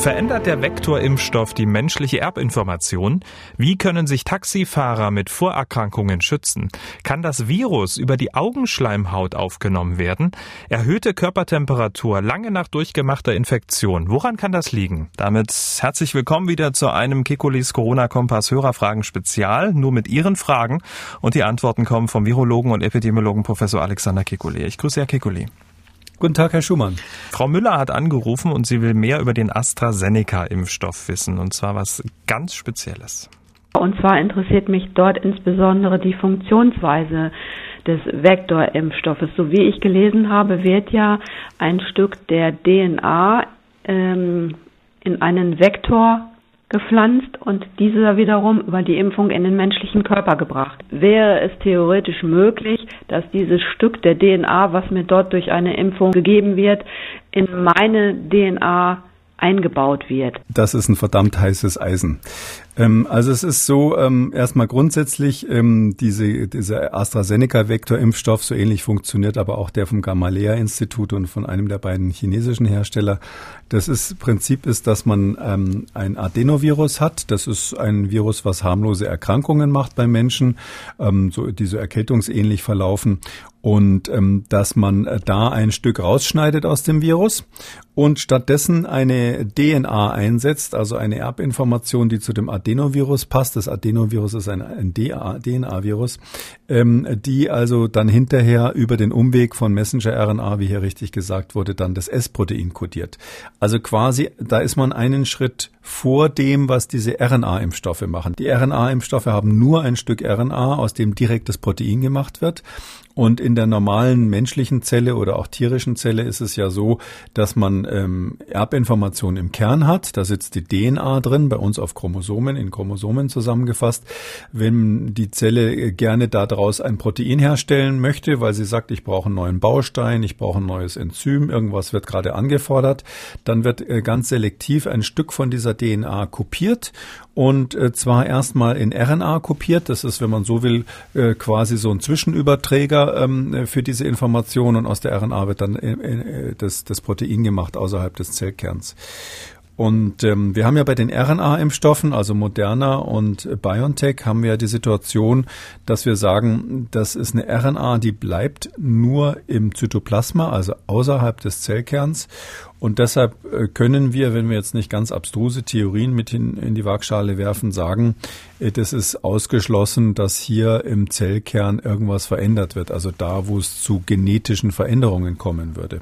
Verändert der Vektorimpfstoff die menschliche Erbinformation? Wie können sich Taxifahrer mit Vorerkrankungen schützen? Kann das Virus über die Augenschleimhaut aufgenommen werden? Erhöhte Körpertemperatur lange nach durchgemachter Infektion. Woran kann das liegen? Damit herzlich willkommen wieder zu einem Kekulis Corona-Kompass Hörerfragen Spezial. Nur mit Ihren Fragen. Und die Antworten kommen vom Virologen und Epidemiologen Professor Alexander Kekulé. Ich grüße Herr Kekulé. Guten Tag, Herr Schumann. Frau Müller hat angerufen und sie will mehr über den AstraZeneca-Impfstoff wissen, und zwar was ganz Spezielles. Und zwar interessiert mich dort insbesondere die Funktionsweise des Vektorimpfstoffes. So wie ich gelesen habe, wird ja ein Stück der DNA ähm, in einen Vektor gepflanzt und dieser wiederum über die Impfung in den menschlichen Körper gebracht. Wäre es theoretisch möglich, dass dieses Stück der DNA, was mir dort durch eine Impfung gegeben wird, in meine DNA eingebaut wird. Das ist ein verdammt heißes Eisen. Ähm, also es ist so, ähm, erstmal grundsätzlich, ähm, diese, dieser AstraZeneca-Vektor-Impfstoff, so ähnlich funktioniert aber auch der vom Gamaleya-Institut und von einem der beiden chinesischen Hersteller. Das ist, Prinzip ist, dass man ähm, ein Adenovirus hat. Das ist ein Virus, was harmlose Erkrankungen macht bei Menschen, ähm, so, die so erkältungsähnlich verlaufen und ähm, dass man äh, da ein Stück rausschneidet aus dem Virus und stattdessen eine DNA einsetzt, also eine Erbinformation, die zu dem Adenovirus passt. Das Adenovirus ist ein, ein DNA-Virus, ähm, die also dann hinterher über den Umweg von Messenger-RNA, wie hier richtig gesagt wurde, dann das S-Protein kodiert. Also quasi, da ist man einen Schritt vor dem, was diese RNA-Impfstoffe machen. Die RNA-Impfstoffe haben nur ein Stück RNA, aus dem direkt das Protein gemacht wird. Und in der normalen menschlichen Zelle oder auch tierischen Zelle ist es ja so, dass man ähm, Erbinformationen im Kern hat. Da sitzt die DNA drin, bei uns auf Chromosomen, in Chromosomen zusammengefasst. Wenn die Zelle gerne daraus ein Protein herstellen möchte, weil sie sagt, ich brauche einen neuen Baustein, ich brauche ein neues Enzym, irgendwas wird gerade angefordert, dann wird äh, ganz selektiv ein Stück von dieser DNA kopiert und äh, zwar erstmal in RNA kopiert. Das ist, wenn man so will, äh, quasi so ein Zwischenüberträger ähm, für diese Information und aus der RNA wird dann äh, äh, das, das Protein gemacht außerhalb des Zellkerns. Und ähm, wir haben ja bei den RNA-Impfstoffen, also Moderna und BioNTech, haben wir ja die Situation, dass wir sagen, das ist eine RNA, die bleibt nur im Zytoplasma, also außerhalb des Zellkerns. Und deshalb äh, können wir, wenn wir jetzt nicht ganz abstruse Theorien mit in, in die Waagschale werfen, sagen, äh, das ist ausgeschlossen, dass hier im Zellkern irgendwas verändert wird, also da, wo es zu genetischen Veränderungen kommen würde.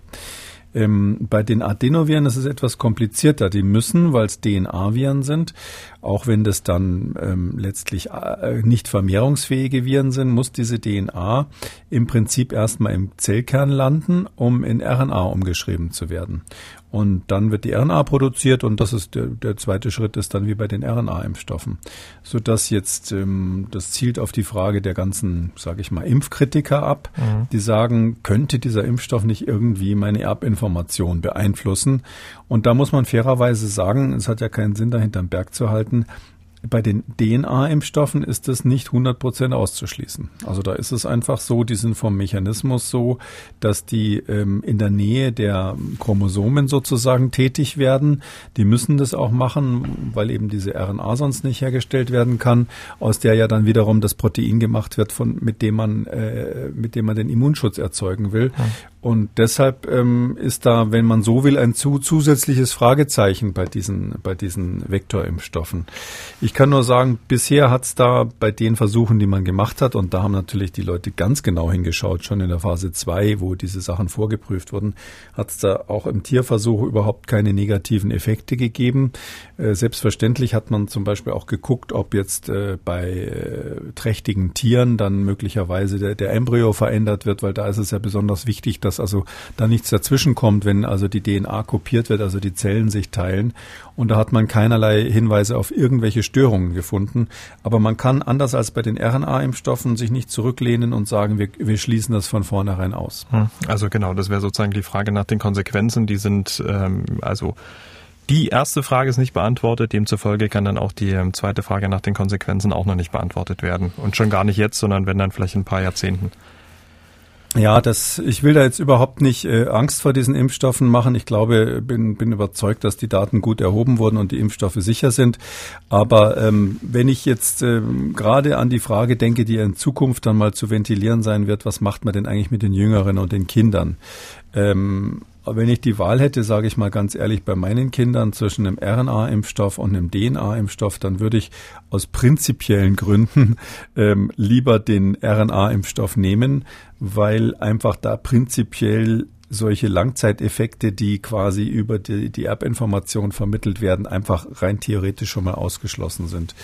Ähm, bei den Adenoviren ist es etwas komplizierter. Die müssen, weil es DNA-Viren sind, auch wenn das dann ähm, letztlich äh, nicht vermehrungsfähige Viren sind, muss diese DNA im Prinzip erstmal im Zellkern landen, um in RNA umgeschrieben zu werden. Und dann wird die RNA produziert und das ist der, der zweite Schritt ist dann wie bei den RNA-Impfstoffen. Sodass jetzt, ähm, das zielt auf die Frage der ganzen, sage ich mal, Impfkritiker ab, mhm. die sagen, könnte dieser Impfstoff nicht irgendwie meine Erbinformation beeinflussen? Und da muss man fairerweise sagen, es hat ja keinen Sinn, dahinter den Berg zu halten, bei den DNA-Impfstoffen ist das nicht 100 Prozent auszuschließen. Also da ist es einfach so, die sind vom Mechanismus so, dass die ähm, in der Nähe der Chromosomen sozusagen tätig werden. Die müssen das auch machen, weil eben diese RNA sonst nicht hergestellt werden kann, aus der ja dann wiederum das Protein gemacht wird, von, mit dem man, äh, mit dem man den Immunschutz erzeugen will. Ja. Und deshalb ähm, ist da, wenn man so will, ein zu, zusätzliches Fragezeichen bei diesen, bei diesen Vektorimpfstoffen. Ich kann nur sagen, bisher hat es da bei den Versuchen, die man gemacht hat, und da haben natürlich die Leute ganz genau hingeschaut, schon in der Phase 2, wo diese Sachen vorgeprüft wurden, hat es da auch im Tierversuch überhaupt keine negativen Effekte gegeben. Äh, selbstverständlich hat man zum Beispiel auch geguckt, ob jetzt äh, bei äh, trächtigen Tieren dann möglicherweise der, der Embryo verändert wird, weil da ist es ja besonders wichtig, dass also da nichts dazwischen kommt, wenn also die DNA kopiert wird, also die Zellen sich teilen. Und da hat man keinerlei Hinweise auf irgendwelche Störungen gefunden. Aber man kann anders als bei den RNA-Impfstoffen sich nicht zurücklehnen und sagen, wir, wir schließen das von vornherein aus. Hm. Also genau, das wäre sozusagen die Frage nach den Konsequenzen. Die sind ähm, also die erste Frage ist nicht beantwortet, demzufolge kann dann auch die ähm, zweite Frage nach den Konsequenzen auch noch nicht beantwortet werden. Und schon gar nicht jetzt, sondern wenn dann vielleicht in ein paar Jahrzehnten. Ja, das, ich will da jetzt überhaupt nicht äh, Angst vor diesen Impfstoffen machen. Ich glaube, bin, bin überzeugt, dass die Daten gut erhoben wurden und die Impfstoffe sicher sind. Aber ähm, wenn ich jetzt ähm, gerade an die Frage denke, die in Zukunft dann mal zu ventilieren sein wird, was macht man denn eigentlich mit den Jüngeren und den Kindern? Ähm, wenn ich die Wahl hätte, sage ich mal ganz ehrlich, bei meinen Kindern zwischen einem RNA-Impfstoff und einem DNA-Impfstoff, dann würde ich aus prinzipiellen Gründen ähm, lieber den RNA-Impfstoff nehmen, weil einfach da prinzipiell solche Langzeiteffekte, die quasi über die, die Erbinformation vermittelt werden, einfach rein theoretisch schon mal ausgeschlossen sind.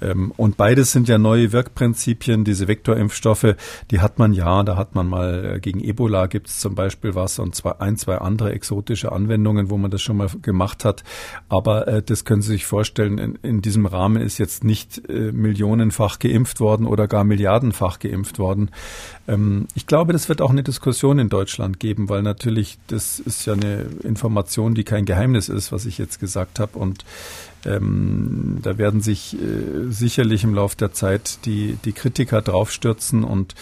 Ähm, und beides sind ja neue Wirkprinzipien. Diese Vektorimpfstoffe, die hat man ja, da hat man mal äh, gegen Ebola gibt es zum Beispiel was und zwei, ein, zwei andere exotische Anwendungen, wo man das schon mal gemacht hat. Aber äh, das können Sie sich vorstellen, in, in diesem Rahmen ist jetzt nicht äh, millionenfach geimpft worden oder gar milliardenfach geimpft worden. Ähm, ich glaube, das wird auch eine Diskussion in Deutschland geben, weil natürlich das ist ja eine Information, die kein Geheimnis ist, was ich jetzt gesagt habe. Und ähm, da werden sich äh, sicherlich im Laufe der Zeit die, die Kritiker draufstürzen und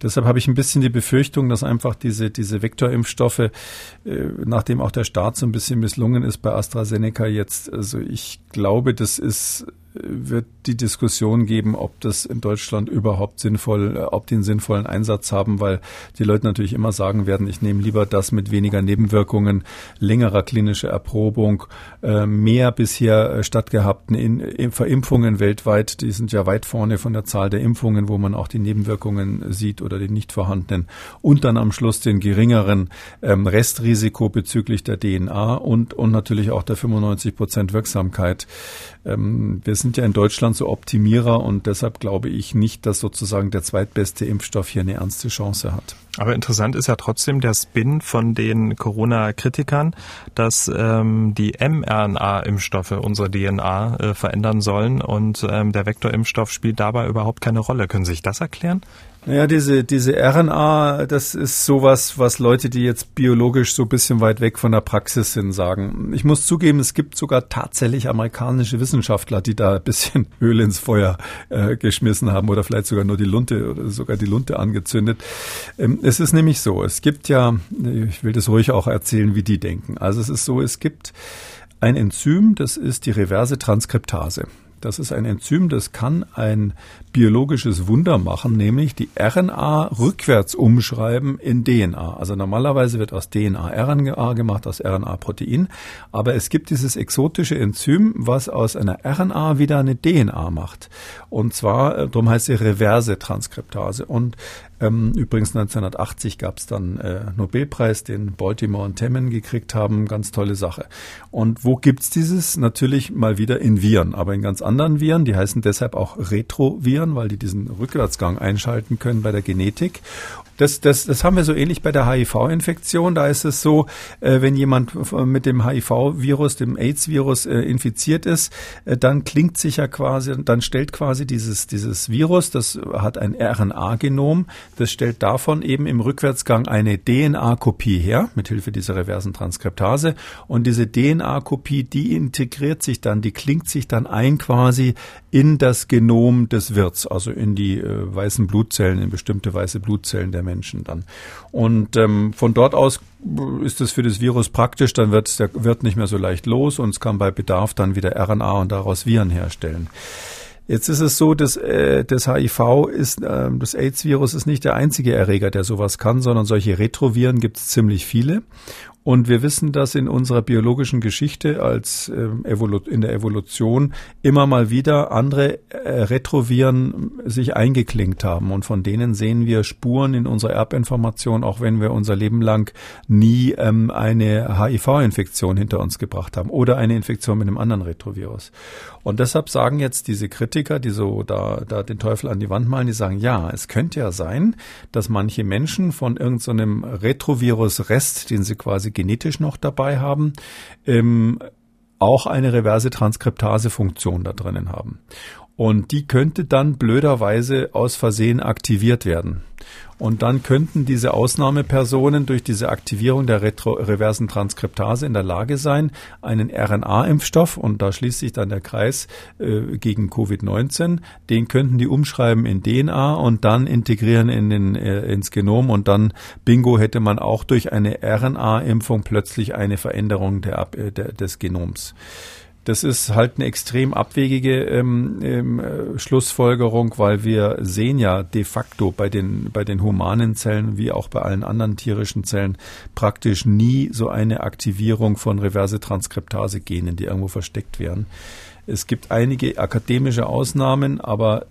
deshalb habe ich ein bisschen die Befürchtung, dass einfach diese, diese Vektorimpfstoffe, äh, nachdem auch der Start so ein bisschen misslungen ist bei AstraZeneca jetzt, also ich glaube, das ist wird die Diskussion geben, ob das in Deutschland überhaupt sinnvoll, äh, ob die einen sinnvollen Einsatz haben, weil die Leute natürlich immer sagen werden, ich nehme lieber das mit weniger Nebenwirkungen, längerer klinischer Erprobung, äh, mehr bisher äh, stattgehabten Verimpfungen weltweit, die sind ja weit vorne von der Zahl der Impfungen, wo man auch die Nebenwirkungen sieht oder die nicht vorhandenen und dann am Schluss den geringeren ähm, Restrisiko bezüglich der DNA und, und natürlich auch der 95 Prozent Wirksamkeit. Ähm, wir sind ja in Deutschland so Optimierer und deshalb glaube ich nicht, dass sozusagen der zweitbeste Impfstoff hier eine ernste Chance hat. Aber interessant ist ja trotzdem der Spin von den Corona-Kritikern, dass ähm, die mRNA-Impfstoffe unsere DNA äh, verändern sollen und ähm, der Vektorimpfstoff spielt dabei überhaupt keine Rolle. Können Sie sich das erklären? Naja, diese, diese RNA, das ist sowas, was Leute, die jetzt biologisch so ein bisschen weit weg von der Praxis sind, sagen. Ich muss zugeben, es gibt sogar tatsächlich amerikanische Wissenschaftler, die da ein bisschen Öl ins Feuer äh, geschmissen haben oder vielleicht sogar nur die Lunte oder sogar die Lunte angezündet. Ähm, es ist nämlich so, es gibt ja, ich will das ruhig auch erzählen, wie die denken. Also es ist so, es gibt ein Enzym, das ist die reverse Transkriptase. Das ist ein Enzym, das kann ein biologisches Wunder machen, nämlich die RNA rückwärts umschreiben in DNA. Also normalerweise wird aus DNA RNA gemacht, aus RNA Protein. Aber es gibt dieses exotische Enzym, was aus einer RNA wieder eine DNA macht. Und zwar, äh, darum heißt sie reverse Transkriptase. Und ähm, übrigens 1980 gab es dann äh, Nobelpreis, den Baltimore und Temmen gekriegt haben. Ganz tolle Sache. Und wo gibt's dieses? Natürlich mal wieder in Viren, aber in ganz anderen Viren. Die heißen deshalb auch Retroviren, weil die diesen Rückwärtsgang einschalten können bei der Genetik. Das, das, das haben wir so ähnlich bei der HIV-Infektion. Da ist es so, äh, wenn jemand mit dem HIV-Virus, dem AIDS-Virus äh, infiziert ist, äh, dann klingt sich ja quasi, dann stellt quasi dieses, dieses Virus, das hat ein RNA-Genom, das stellt davon eben im Rückwärtsgang eine DNA-Kopie her, mithilfe dieser reversen Transkriptase. Und diese DNA-Kopie, die integriert sich dann, die klingt sich dann ein quasi in das Genom des Wirts, also in die äh, weißen Blutzellen, in bestimmte weiße Blutzellen der Menschen dann. Und ähm, von dort aus ist es für das Virus praktisch, dann wird der Wirt nicht mehr so leicht los und es kann bei Bedarf dann wieder RNA und daraus Viren herstellen. Jetzt ist es so, dass äh, das HIV ist, äh, das AIDS-Virus ist nicht der einzige Erreger, der sowas kann, sondern solche Retroviren gibt es ziemlich viele. Und wir wissen, dass in unserer biologischen Geschichte als ähm, in der Evolution immer mal wieder andere äh, Retroviren sich eingeklinkt haben. Und von denen sehen wir Spuren in unserer Erbinformation, auch wenn wir unser Leben lang nie ähm, eine HIV-Infektion hinter uns gebracht haben oder eine Infektion mit einem anderen Retrovirus. Und deshalb sagen jetzt diese Kritiker, die so da, da den Teufel an die Wand malen, die sagen, ja, es könnte ja sein, dass manche Menschen von irgendeinem so Retrovirus-Rest, den sie quasi genetisch noch dabei haben, ähm, auch eine reverse Transkriptase-Funktion da drinnen haben. Und die könnte dann blöderweise aus Versehen aktiviert werden. Und dann könnten diese Ausnahmepersonen durch diese Aktivierung der retro reversen Transkriptase in der Lage sein, einen RNA-Impfstoff, und da schließt sich dann der Kreis äh, gegen Covid-19, den könnten die umschreiben in DNA und dann integrieren in den, äh, ins Genom und dann, bingo, hätte man auch durch eine RNA-Impfung plötzlich eine Veränderung der, äh, der, des Genoms. Das ist halt eine extrem abwegige ähm, ähm, äh, Schlussfolgerung, weil wir sehen ja de facto bei den, bei den humanen Zellen wie auch bei allen anderen tierischen Zellen praktisch nie so eine Aktivierung von reverse Transkriptase-Genen, die irgendwo versteckt werden. Es gibt einige akademische Ausnahmen, aber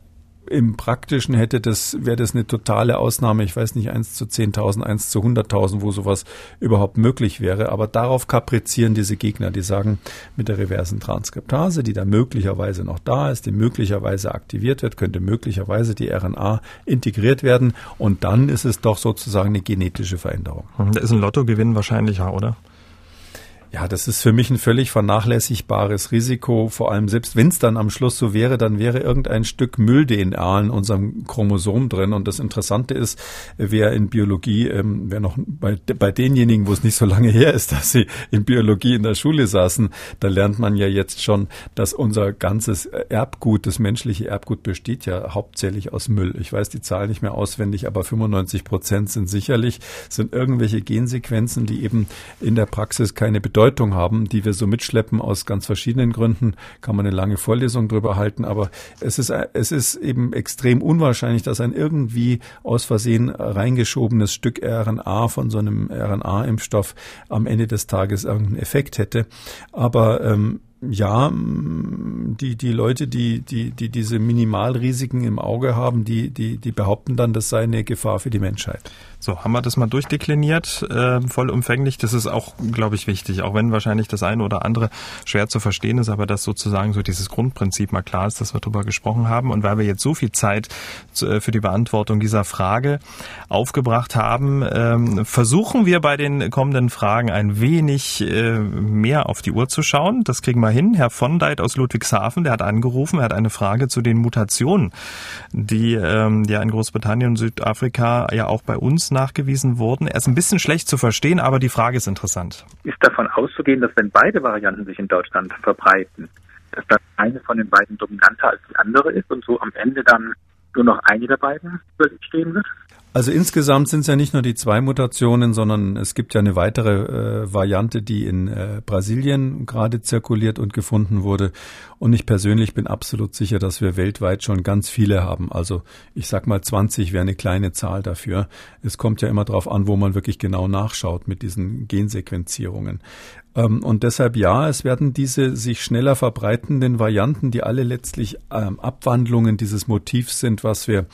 im Praktischen hätte das, wäre das eine totale Ausnahme. Ich weiß nicht, eins zu 10.000, eins zu 100.000, wo sowas überhaupt möglich wäre. Aber darauf kaprizieren diese Gegner. Die sagen, mit der reversen Transkriptase, die da möglicherweise noch da ist, die möglicherweise aktiviert wird, könnte möglicherweise die RNA integriert werden. Und dann ist es doch sozusagen eine genetische Veränderung. Da ist ein Lottogewinn wahrscheinlicher, oder? Ja, das ist für mich ein völlig vernachlässigbares Risiko. Vor allem selbst wenn es dann am Schluss so wäre, dann wäre irgendein Stück Müll-DNA in unserem Chromosom drin. Und das Interessante ist, wer in Biologie, ähm, wer noch bei, bei denjenigen, wo es nicht so lange her ist, dass sie in Biologie in der Schule saßen, da lernt man ja jetzt schon, dass unser ganzes Erbgut, das menschliche Erbgut besteht ja hauptsächlich aus Müll. Ich weiß die Zahl nicht mehr auswendig, aber 95 Prozent sind sicherlich, sind irgendwelche Gensequenzen, die eben in der Praxis keine Bedeutung Bedeutung haben, die wir so mitschleppen aus ganz verschiedenen Gründen. Kann man eine lange Vorlesung drüber halten, aber es ist, es ist eben extrem unwahrscheinlich, dass ein irgendwie aus Versehen reingeschobenes Stück RNA von so einem RNA-Impfstoff am Ende des Tages irgendeinen Effekt hätte. Aber ähm, ja, die, die Leute, die, die, die diese Minimalrisiken im Auge haben, die, die, die behaupten dann, das sei eine Gefahr für die Menschheit. So, haben wir das mal durchdekliniert, äh, vollumfänglich. Das ist auch, glaube ich, wichtig, auch wenn wahrscheinlich das eine oder andere schwer zu verstehen ist, aber dass sozusagen so dieses Grundprinzip mal klar ist, dass wir darüber gesprochen haben. Und weil wir jetzt so viel Zeit zu, äh, für die Beantwortung dieser Frage aufgebracht haben, ähm, versuchen wir bei den kommenden Fragen ein wenig äh, mehr auf die Uhr zu schauen. Das kriegen wir hin. Herr von Deit aus Ludwigshafen, der hat angerufen, er hat eine Frage zu den Mutationen, die ähm, ja in Großbritannien und Südafrika ja auch bei uns nachgewiesen wurden. Er ist ein bisschen schlecht zu verstehen, aber die Frage ist interessant. Ist davon auszugehen, dass wenn beide Varianten sich in Deutschland verbreiten, dass dann eine von den beiden dominanter als die andere ist und so am Ende dann nur noch eine der beiden stehen wird? Also insgesamt sind es ja nicht nur die zwei Mutationen, sondern es gibt ja eine weitere äh, Variante, die in äh, Brasilien gerade zirkuliert und gefunden wurde. Und ich persönlich bin absolut sicher, dass wir weltweit schon ganz viele haben. Also ich sag mal 20 wäre eine kleine Zahl dafür. Es kommt ja immer darauf an, wo man wirklich genau nachschaut mit diesen Gensequenzierungen. Ähm, und deshalb ja, es werden diese sich schneller verbreitenden Varianten, die alle letztlich ähm, Abwandlungen dieses Motivs sind, was wir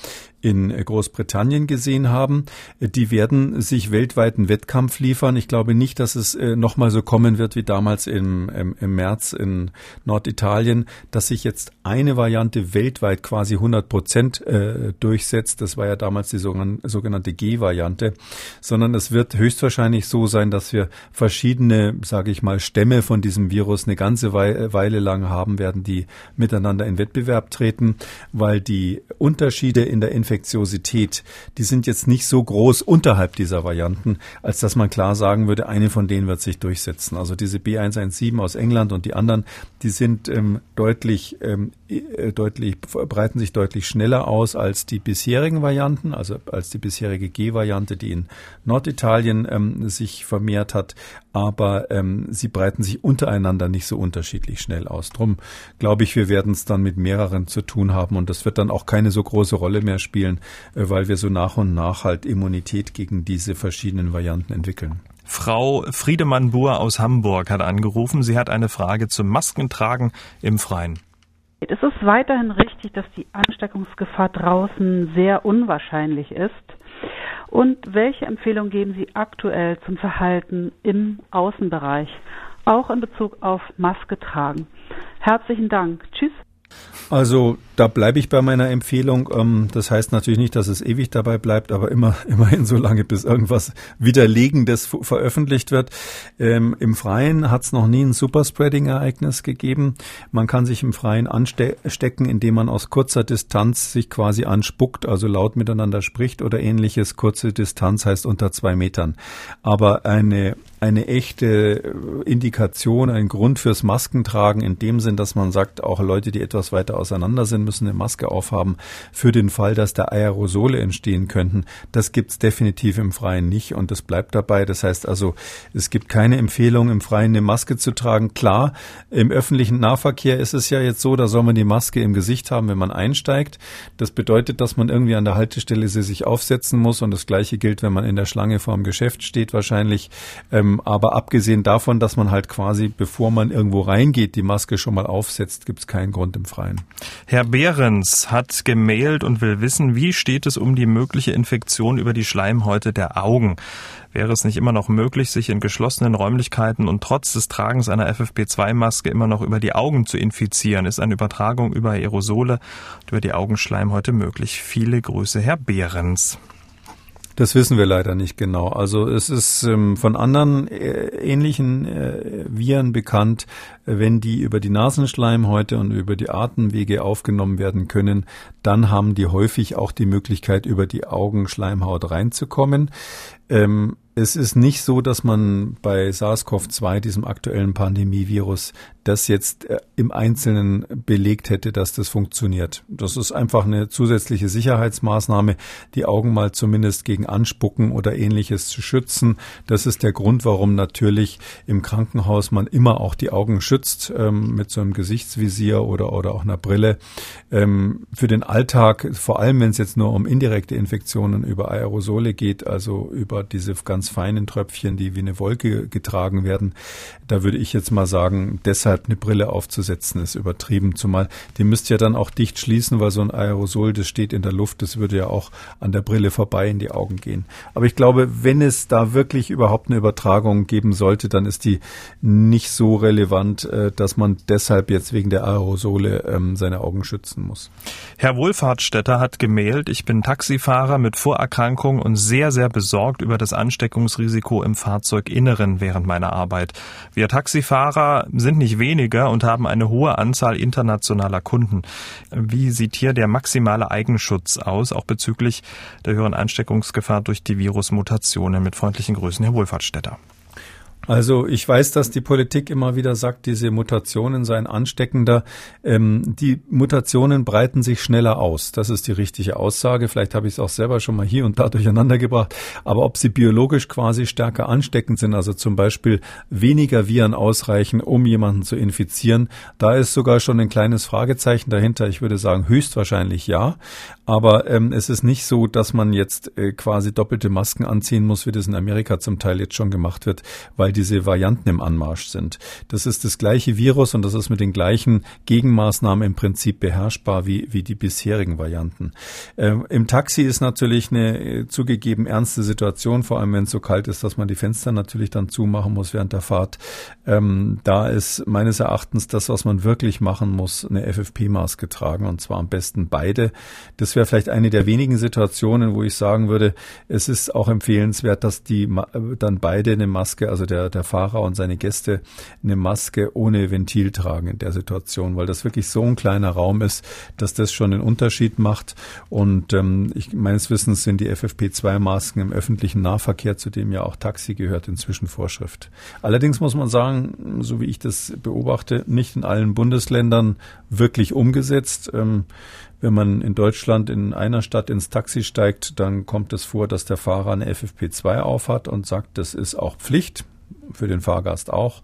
in Großbritannien gesehen haben. Die werden sich weltweiten Wettkampf liefern. Ich glaube nicht, dass es äh, nochmal so kommen wird wie damals im, im, im März in Norditalien, dass sich jetzt eine Variante weltweit quasi 100 Prozent äh, durchsetzt. Das war ja damals die sogenannte G-Variante, sondern es wird höchstwahrscheinlich so sein, dass wir verschiedene, sage ich mal, Stämme von diesem Virus eine ganze Weile lang haben werden, die miteinander in Wettbewerb treten, weil die Unterschiede in der Infektiosität, die sind jetzt nicht so groß unterhalb dieser Varianten, als dass man klar sagen würde, eine von denen wird sich durchsetzen. Also diese B117 aus England und die anderen, die sind ähm, deutlich, ähm, äh, deutlich, breiten sich deutlich schneller aus als die bisherigen Varianten, also als die bisherige G-Variante, die in Norditalien ähm, sich vermehrt hat. Aber ähm, sie breiten sich untereinander nicht so unterschiedlich schnell aus. Drum glaube ich, wir werden es dann mit mehreren zu tun haben und das wird dann auch keine so große Rolle mehr spielen, äh, weil wir so nach und nach halt Immunität gegen diese verschiedenen Varianten entwickeln. Frau Friedemann-Buhr aus Hamburg hat angerufen. Sie hat eine Frage zum Maskentragen im Freien. Es ist weiterhin richtig, dass die Ansteckungsgefahr draußen sehr unwahrscheinlich ist. Und welche Empfehlung geben Sie aktuell zum Verhalten im Außenbereich, auch in Bezug auf Maske tragen? Herzlichen Dank. Tschüss. Also da bleibe ich bei meiner Empfehlung. Ähm, das heißt natürlich nicht, dass es ewig dabei bleibt, aber immer immerhin so lange, bis irgendwas Widerlegendes veröffentlicht wird. Ähm, Im Freien hat es noch nie ein Superspreading-Ereignis gegeben. Man kann sich im Freien anstecken, indem man aus kurzer Distanz sich quasi anspuckt, also laut miteinander spricht oder ähnliches. Kurze Distanz heißt unter zwei Metern. Aber eine eine echte Indikation, ein Grund fürs Maskentragen in dem Sinn, dass man sagt, auch Leute, die etwas weiter auseinander sind, müssen eine Maske aufhaben für den Fall, dass da Aerosole entstehen könnten. Das gibt's definitiv im Freien nicht und das bleibt dabei. Das heißt also, es gibt keine Empfehlung, im Freien eine Maske zu tragen. Klar, im öffentlichen Nahverkehr ist es ja jetzt so, da soll man die Maske im Gesicht haben, wenn man einsteigt. Das bedeutet, dass man irgendwie an der Haltestelle sie sich aufsetzen muss und das Gleiche gilt, wenn man in der Schlange vor dem Geschäft steht wahrscheinlich. Ähm, aber abgesehen davon, dass man halt quasi, bevor man irgendwo reingeht, die Maske schon mal aufsetzt, gibt's keinen Grund im Freien. Herr Behrens hat gemailt und will wissen, wie steht es um die mögliche Infektion über die Schleimhäute der Augen? Wäre es nicht immer noch möglich, sich in geschlossenen Räumlichkeiten und trotz des Tragens einer FFP2-Maske immer noch über die Augen zu infizieren? Ist eine Übertragung über Aerosole und über die Augenschleimhäute möglich? Viele Grüße, Herr Behrens. Das wissen wir leider nicht genau. Also es ist ähm, von anderen äh, ähnlichen äh, Viren bekannt, wenn die über die Nasenschleimhäute und über die Atemwege aufgenommen werden können, dann haben die häufig auch die Möglichkeit, über die Augenschleimhaut reinzukommen. Ähm, es ist nicht so, dass man bei SARS-CoV-2, diesem aktuellen Pandemievirus, das jetzt äh, im Einzelnen belegt hätte, dass das funktioniert. Das ist einfach eine zusätzliche Sicherheitsmaßnahme, die Augen mal zumindest gegen Anspucken oder ähnliches zu schützen. Das ist der Grund, warum natürlich im Krankenhaus man immer auch die Augen schützt ähm, mit so einem Gesichtsvisier oder, oder auch einer Brille. Ähm, für den Alltag, vor allem wenn es jetzt nur um indirekte Infektionen über Aerosole geht, also über diese ganz feinen Tröpfchen, die wie eine Wolke getragen werden, da würde ich jetzt mal sagen, deshalb eine Brille aufzusetzen ist übertrieben. Zumal die müsst ja dann auch dicht schließen, weil so ein Aerosol, das steht in der Luft, das würde ja auch an der Brille vorbei in die Augen gehen. Aber ich glaube, wenn es da wirklich überhaupt eine Übertragung geben sollte, dann ist die nicht so relevant, äh, dass man deshalb jetzt wegen der Aerosole ähm, seine Augen schützen muss. Herr Wohlfahrtsstätter hat gemailt, ich bin Taxifahrer mit Vorerkrankung und sehr, sehr besorgt über das Ansteckungsrisiko im Fahrzeuginneren während meiner Arbeit. Wir Taxifahrer sind nicht weniger und haben eine hohe Anzahl internationaler Kunden. Wie sieht hier der maximale Eigenschutz aus, auch bezüglich der höheren Ansteckungsgefahr durch die Virusmutationen? Mit freundlichen Grüßen, Herr Wohlfahrtsstätter. Also ich weiß, dass die Politik immer wieder sagt, diese Mutationen seien ansteckender. Ähm, die Mutationen breiten sich schneller aus. Das ist die richtige Aussage. Vielleicht habe ich es auch selber schon mal hier und da durcheinander gebracht. Aber ob sie biologisch quasi stärker ansteckend sind, also zum Beispiel weniger Viren ausreichen, um jemanden zu infizieren, da ist sogar schon ein kleines Fragezeichen dahinter. Ich würde sagen, höchstwahrscheinlich ja. Aber ähm, es ist nicht so, dass man jetzt äh, quasi doppelte Masken anziehen muss, wie das in Amerika zum Teil jetzt schon gemacht wird, weil diese Varianten im Anmarsch sind. Das ist das gleiche Virus und das ist mit den gleichen Gegenmaßnahmen im Prinzip beherrschbar wie, wie die bisherigen Varianten. Ähm, Im Taxi ist natürlich eine äh, zugegeben ernste Situation, vor allem wenn es so kalt ist, dass man die Fenster natürlich dann zumachen muss während der Fahrt. Ähm, da ist meines Erachtens das, was man wirklich machen muss, eine FFP-Maske tragen und zwar am besten beide. Das wäre vielleicht eine der wenigen Situationen, wo ich sagen würde, es ist auch empfehlenswert, dass die dann beide eine Maske, also der der, der Fahrer und seine Gäste eine Maske ohne Ventil tragen in der Situation, weil das wirklich so ein kleiner Raum ist, dass das schon einen Unterschied macht. Und ähm, ich, meines Wissens sind die FFP2-Masken im öffentlichen Nahverkehr, zu dem ja auch Taxi gehört, inzwischen Vorschrift. Allerdings muss man sagen, so wie ich das beobachte, nicht in allen Bundesländern wirklich umgesetzt. Ähm, wenn man in Deutschland in einer Stadt ins Taxi steigt, dann kommt es vor, dass der Fahrer eine FFP2 aufhat und sagt, das ist auch Pflicht für den Fahrgast auch.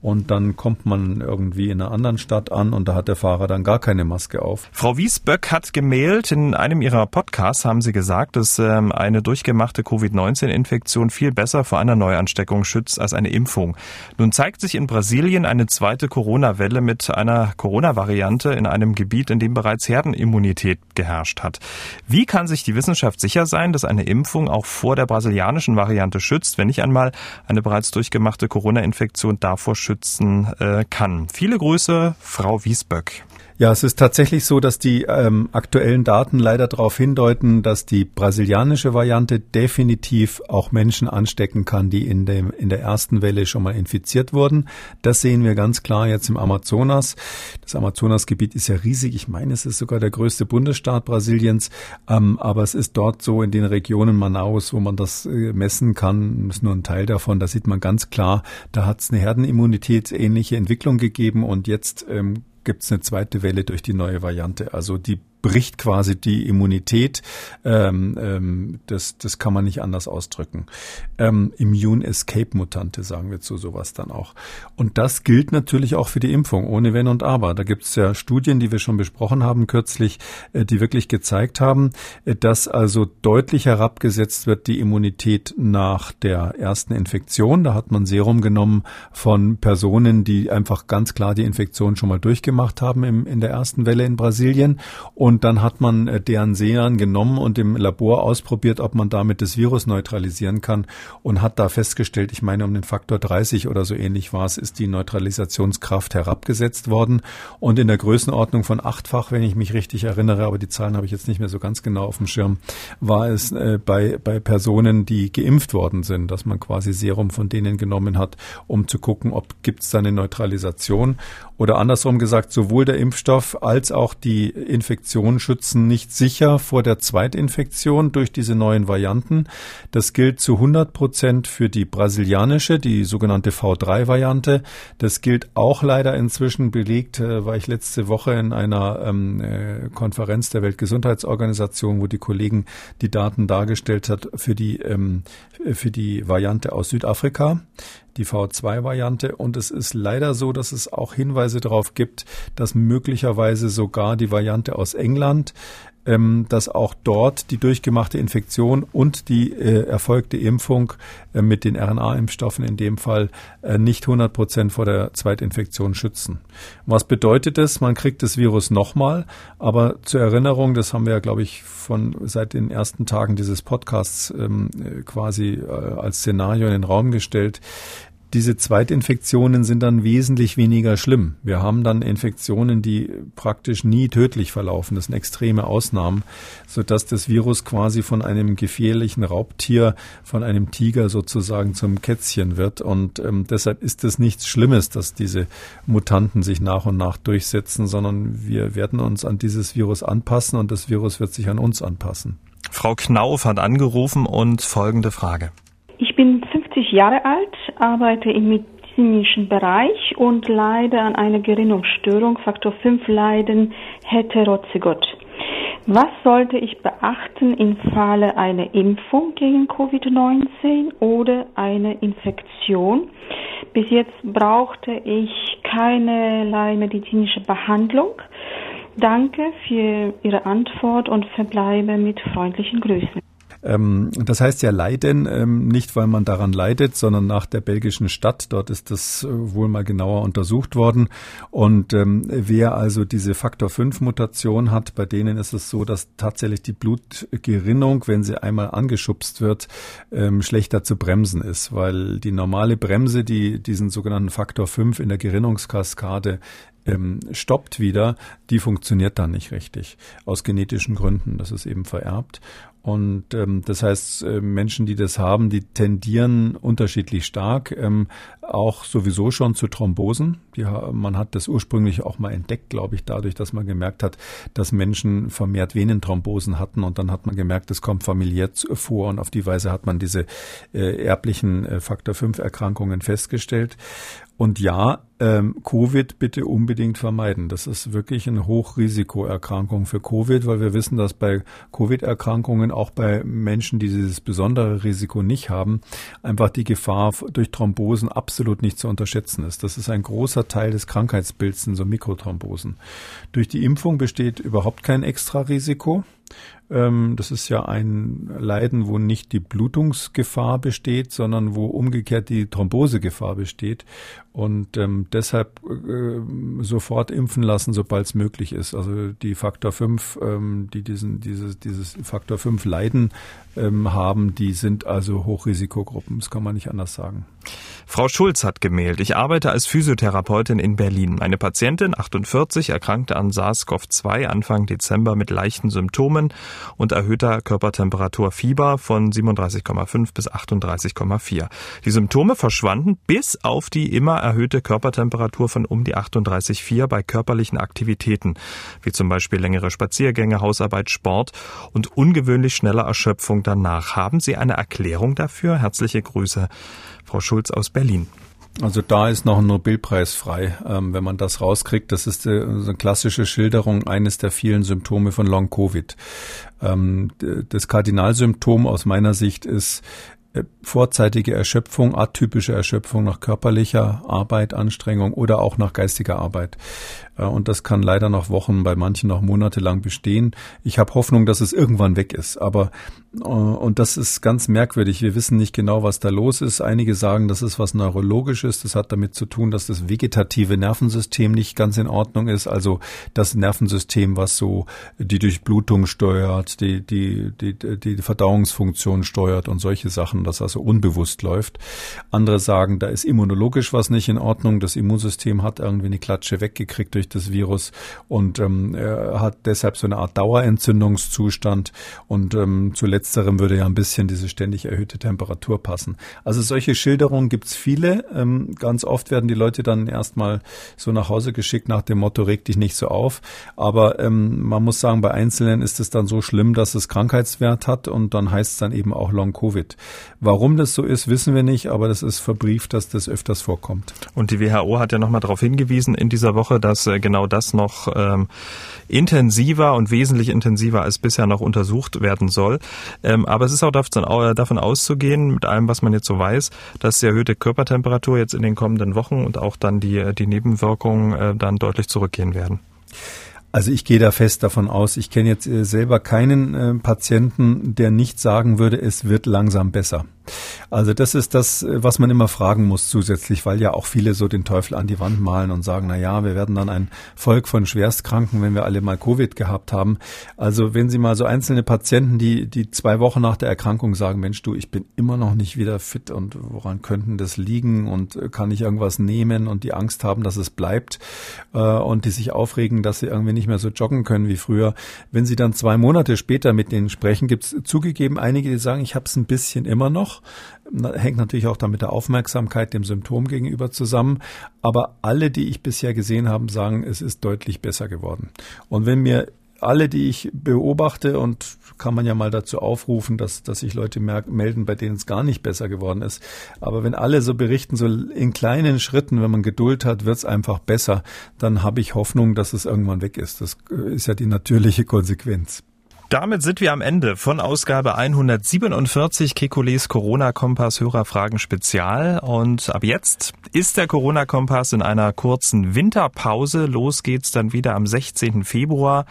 Und dann kommt man irgendwie in einer anderen Stadt an und da hat der Fahrer dann gar keine Maske auf. Frau Wiesböck hat gemailt, in einem ihrer Podcasts haben sie gesagt, dass ähm, eine durchgemachte Covid-19-Infektion viel besser vor einer Neuansteckung schützt als eine Impfung. Nun zeigt sich in Brasilien eine zweite Corona-Welle mit einer Corona-Variante in einem Gebiet, in dem bereits Herdenimmunität geherrscht hat. Wie kann sich die Wissenschaft sicher sein, dass eine Impfung auch vor der brasilianischen Variante schützt, wenn nicht einmal eine bereits durchgemachte Corona-Infektion davor schützt? Schützen äh, kann. Viele Grüße, Frau Wiesböck. Ja, es ist tatsächlich so, dass die ähm, aktuellen Daten leider darauf hindeuten, dass die brasilianische Variante definitiv auch Menschen anstecken kann, die in, dem, in der ersten Welle schon mal infiziert wurden. Das sehen wir ganz klar jetzt im Amazonas. Das Amazonasgebiet ist ja riesig. Ich meine, es ist sogar der größte Bundesstaat Brasiliens. Ähm, aber es ist dort so in den Regionen Manaus, wo man das äh, messen kann, ist nur ein Teil davon. Da sieht man ganz klar, da hat es eine Herdenimmunität ähnliche Entwicklung gegeben und jetzt ähm, gibt es eine zweite Welle durch die neue Variante. Also die bricht quasi die Immunität. Ähm, ähm, das, das kann man nicht anders ausdrücken. Ähm, Immune Escape Mutante sagen wir zu sowas dann auch. Und das gilt natürlich auch für die Impfung, ohne Wenn und Aber. Da gibt es ja Studien, die wir schon besprochen haben kürzlich, äh, die wirklich gezeigt haben, äh, dass also deutlich herabgesetzt wird die Immunität nach der ersten Infektion. Da hat man Serum genommen von Personen, die einfach ganz klar die Infektion schon mal durchgemacht haben im, in der ersten Welle in Brasilien. Und und dann hat man äh, deren Seeren genommen und im Labor ausprobiert, ob man damit das Virus neutralisieren kann und hat da festgestellt, ich meine, um den Faktor 30 oder so ähnlich war es, ist die Neutralisationskraft herabgesetzt worden. Und in der Größenordnung von achtfach, wenn ich mich richtig erinnere, aber die Zahlen habe ich jetzt nicht mehr so ganz genau auf dem Schirm, war es äh, bei, bei Personen, die geimpft worden sind, dass man quasi Serum von denen genommen hat, um zu gucken, ob gibt es da eine Neutralisation. Oder andersrum gesagt, sowohl der Impfstoff als auch die Infektion schützen nicht sicher vor der Zweitinfektion durch diese neuen Varianten. Das gilt zu 100 Prozent für die brasilianische, die sogenannte V3-Variante. Das gilt auch leider inzwischen belegt, äh, war ich letzte Woche in einer ähm, äh, Konferenz der Weltgesundheitsorganisation, wo die Kollegen die Daten dargestellt hat für die, ähm, für die Variante aus Südafrika die V2-Variante. Und es ist leider so, dass es auch Hinweise darauf gibt, dass möglicherweise sogar die Variante aus England ähm, dass auch dort die durchgemachte Infektion und die äh, erfolgte Impfung äh, mit den RNA-Impfstoffen in dem Fall äh, nicht 100 Prozent vor der Zweitinfektion schützen. Was bedeutet das? Man kriegt das Virus nochmal, aber zur Erinnerung, das haben wir ja, glaube ich, von seit den ersten Tagen dieses Podcasts ähm, quasi äh, als Szenario in den Raum gestellt diese Zweitinfektionen sind dann wesentlich weniger schlimm. Wir haben dann Infektionen, die praktisch nie tödlich verlaufen. Das sind extreme Ausnahmen, sodass das Virus quasi von einem gefährlichen Raubtier, von einem Tiger sozusagen zum Kätzchen wird. Und ähm, deshalb ist es nichts Schlimmes, dass diese Mutanten sich nach und nach durchsetzen, sondern wir werden uns an dieses Virus anpassen und das Virus wird sich an uns anpassen. Frau Knauf hat angerufen und folgende Frage. Ich bin 50 Jahre alt, arbeite im medizinischen Bereich und leide an einer Gerinnungsstörung, Faktor 5 Leiden, Heterozygot. Was sollte ich beachten im Falle einer Impfung gegen Covid-19 oder einer Infektion? Bis jetzt brauchte ich keinerlei medizinische Behandlung. Danke für Ihre Antwort und verbleibe mit freundlichen Grüßen. Ähm, das heißt ja leiden, ähm, nicht weil man daran leidet, sondern nach der belgischen Stadt. Dort ist das äh, wohl mal genauer untersucht worden. Und ähm, wer also diese Faktor 5 Mutation hat, bei denen ist es so, dass tatsächlich die Blutgerinnung, wenn sie einmal angeschubst wird, ähm, schlechter zu bremsen ist, weil die normale Bremse, die diesen sogenannten Faktor 5 in der Gerinnungskaskade ähm, stoppt wieder, die funktioniert dann nicht richtig. Aus genetischen Gründen. Das ist eben vererbt. Und ähm, das heißt, äh, Menschen, die das haben, die tendieren unterschiedlich stark, ähm, auch sowieso schon zu Thrombosen. Die, man hat das ursprünglich auch mal entdeckt, glaube ich, dadurch, dass man gemerkt hat, dass Menschen vermehrt Venenthrombosen hatten und dann hat man gemerkt, es kommt familiär vor und auf die Weise hat man diese äh, erblichen äh, Faktor 5 Erkrankungen festgestellt. Und ja, ähm, Covid bitte unbedingt vermeiden. Das ist wirklich eine Hochrisikoerkrankung für Covid, weil wir wissen, dass bei Covid-Erkrankungen auch bei Menschen, die dieses besondere Risiko nicht haben, einfach die Gefahr durch Thrombosen absolut nicht zu unterschätzen ist. Das ist ein großer Teil des Krankheitsbilds, sind so Mikrothrombosen. Durch die Impfung besteht überhaupt kein Extrarisiko. Ähm, das ist ja ein Leiden, wo nicht die Blutungsgefahr besteht, sondern wo umgekehrt die Thrombosegefahr besteht. Und ähm, deshalb äh, sofort impfen lassen, sobald es möglich ist. Also die Faktor 5, ähm, die diesen, dieses, dieses Faktor 5 Leiden ähm, haben, die sind also Hochrisikogruppen. Das kann man nicht anders sagen. Frau Schulz hat gemailt. Ich arbeite als Physiotherapeutin in Berlin. Meine Patientin, 48, erkrankte an SARS-CoV-2 Anfang Dezember mit leichten Symptomen und erhöhter Körpertemperatur Fieber von 37,5 bis 38,4. Die Symptome verschwanden bis auf die immer erhöhte Körpertemperatur von um die 38,4 bei körperlichen Aktivitäten, wie zum Beispiel längere Spaziergänge, Hausarbeit, Sport und ungewöhnlich schnelle Erschöpfung danach. Haben Sie eine Erklärung dafür? Herzliche Grüße, Frau Schulz aus Berlin. Also da ist noch ein Nobelpreis frei, ähm, wenn man das rauskriegt. Das ist äh, eine klassische Schilderung eines der vielen Symptome von Long Covid. Ähm, das Kardinalsymptom aus meiner Sicht ist vorzeitige Erschöpfung, atypische Erschöpfung nach körperlicher Arbeit, Anstrengung oder auch nach geistiger Arbeit. Äh, und das kann leider noch Wochen, bei manchen noch monatelang bestehen. Ich habe Hoffnung, dass es irgendwann weg ist. Aber äh, und das ist ganz merkwürdig. Wir wissen nicht genau, was da los ist. Einige sagen, das ist was Neurologisches. Das hat damit zu tun, dass das vegetative Nervensystem nicht ganz in Ordnung ist. Also das Nervensystem, was so die Durchblutung steuert, die, die, die, die Verdauungsfunktion steuert und solche Sachen, das also unbewusst läuft. Andere sagen, da ist immunologisch was nicht in Ordnung. Das Immunsystem hat irgendwie eine Klatsche weggekriegt durch das Virus und ähm, er hat deshalb so eine Art Dauerentzündungszustand und ähm, zuletzt letzterem würde ja ein bisschen diese ständig erhöhte Temperatur passen. Also solche Schilderungen gibt's viele. Ähm, ganz oft werden die Leute dann erstmal so nach Hause geschickt nach dem Motto, reg dich nicht so auf. Aber ähm, man muss sagen, bei Einzelnen ist es dann so schlimm, dass es Krankheitswert hat und dann heißt es dann eben auch Long-Covid. Warum das so ist, wissen wir nicht, aber das ist verbrieft, dass das öfters vorkommt. Und die WHO hat ja nochmal darauf hingewiesen in dieser Woche, dass äh, genau das noch ähm, intensiver und wesentlich intensiver als bisher noch untersucht werden soll. Ähm, aber es ist auch davon auszugehen, mit allem, was man jetzt so weiß, dass die erhöhte Körpertemperatur jetzt in den kommenden Wochen und auch dann die, die Nebenwirkungen äh, dann deutlich zurückgehen werden. Also ich gehe da fest davon aus. Ich kenne jetzt äh, selber keinen äh, Patienten, der nicht sagen würde, es wird langsam besser. Also das ist das, was man immer fragen muss zusätzlich, weil ja auch viele so den Teufel an die Wand malen und sagen, na ja, wir werden dann ein Volk von Schwerstkranken, wenn wir alle mal Covid gehabt haben. Also wenn Sie mal so einzelne Patienten, die, die zwei Wochen nach der Erkrankung sagen, Mensch, du, ich bin immer noch nicht wieder fit und woran könnten das liegen und kann ich irgendwas nehmen und die Angst haben, dass es bleibt äh, und die sich aufregen, dass sie irgendwie nicht mehr so joggen können wie früher. Wenn Sie dann zwei Monate später mit denen sprechen, gibt es zugegeben einige, die sagen, ich habe es ein bisschen immer noch hängt natürlich auch damit der Aufmerksamkeit dem Symptom gegenüber zusammen. Aber alle, die ich bisher gesehen habe, sagen, es ist deutlich besser geworden. Und wenn mir alle, die ich beobachte, und kann man ja mal dazu aufrufen, dass, dass sich Leute melden, bei denen es gar nicht besser geworden ist. Aber wenn alle so berichten, so in kleinen Schritten, wenn man Geduld hat, wird es einfach besser, dann habe ich Hoffnung, dass es irgendwann weg ist. Das ist ja die natürliche Konsequenz. Damit sind wir am Ende von Ausgabe 147 Kekules Corona-Kompass Hörerfragen Spezial. Und ab jetzt ist der Corona-Kompass in einer kurzen Winterpause. Los geht's dann wieder am 16. Februar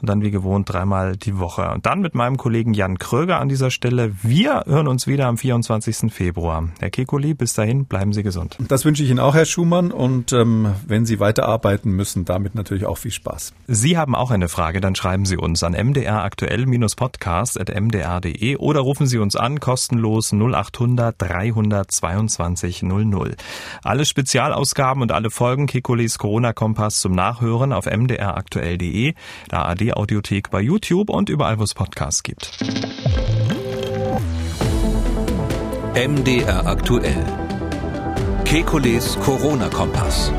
und dann wie gewohnt dreimal die Woche. Und dann mit meinem Kollegen Jan Kröger an dieser Stelle. Wir hören uns wieder am 24. Februar. Herr Kekuli, bis dahin bleiben Sie gesund. Das wünsche ich Ihnen auch, Herr Schumann. Und ähm, wenn Sie weiterarbeiten müssen, damit natürlich auch viel Spaß. Sie haben auch eine Frage, dann schreiben Sie uns an mdraktuell-podcast.mdr.de oder rufen Sie uns an, kostenlos 0800 322 00. Alle Spezialausgaben und alle Folgen Kekulis Corona-Kompass zum Nachhören auf mdraktuell.de, der AD audiothek bei YouTube und überall, wo es Podcasts gibt. MDR aktuell. Kekules Corona-Kompass.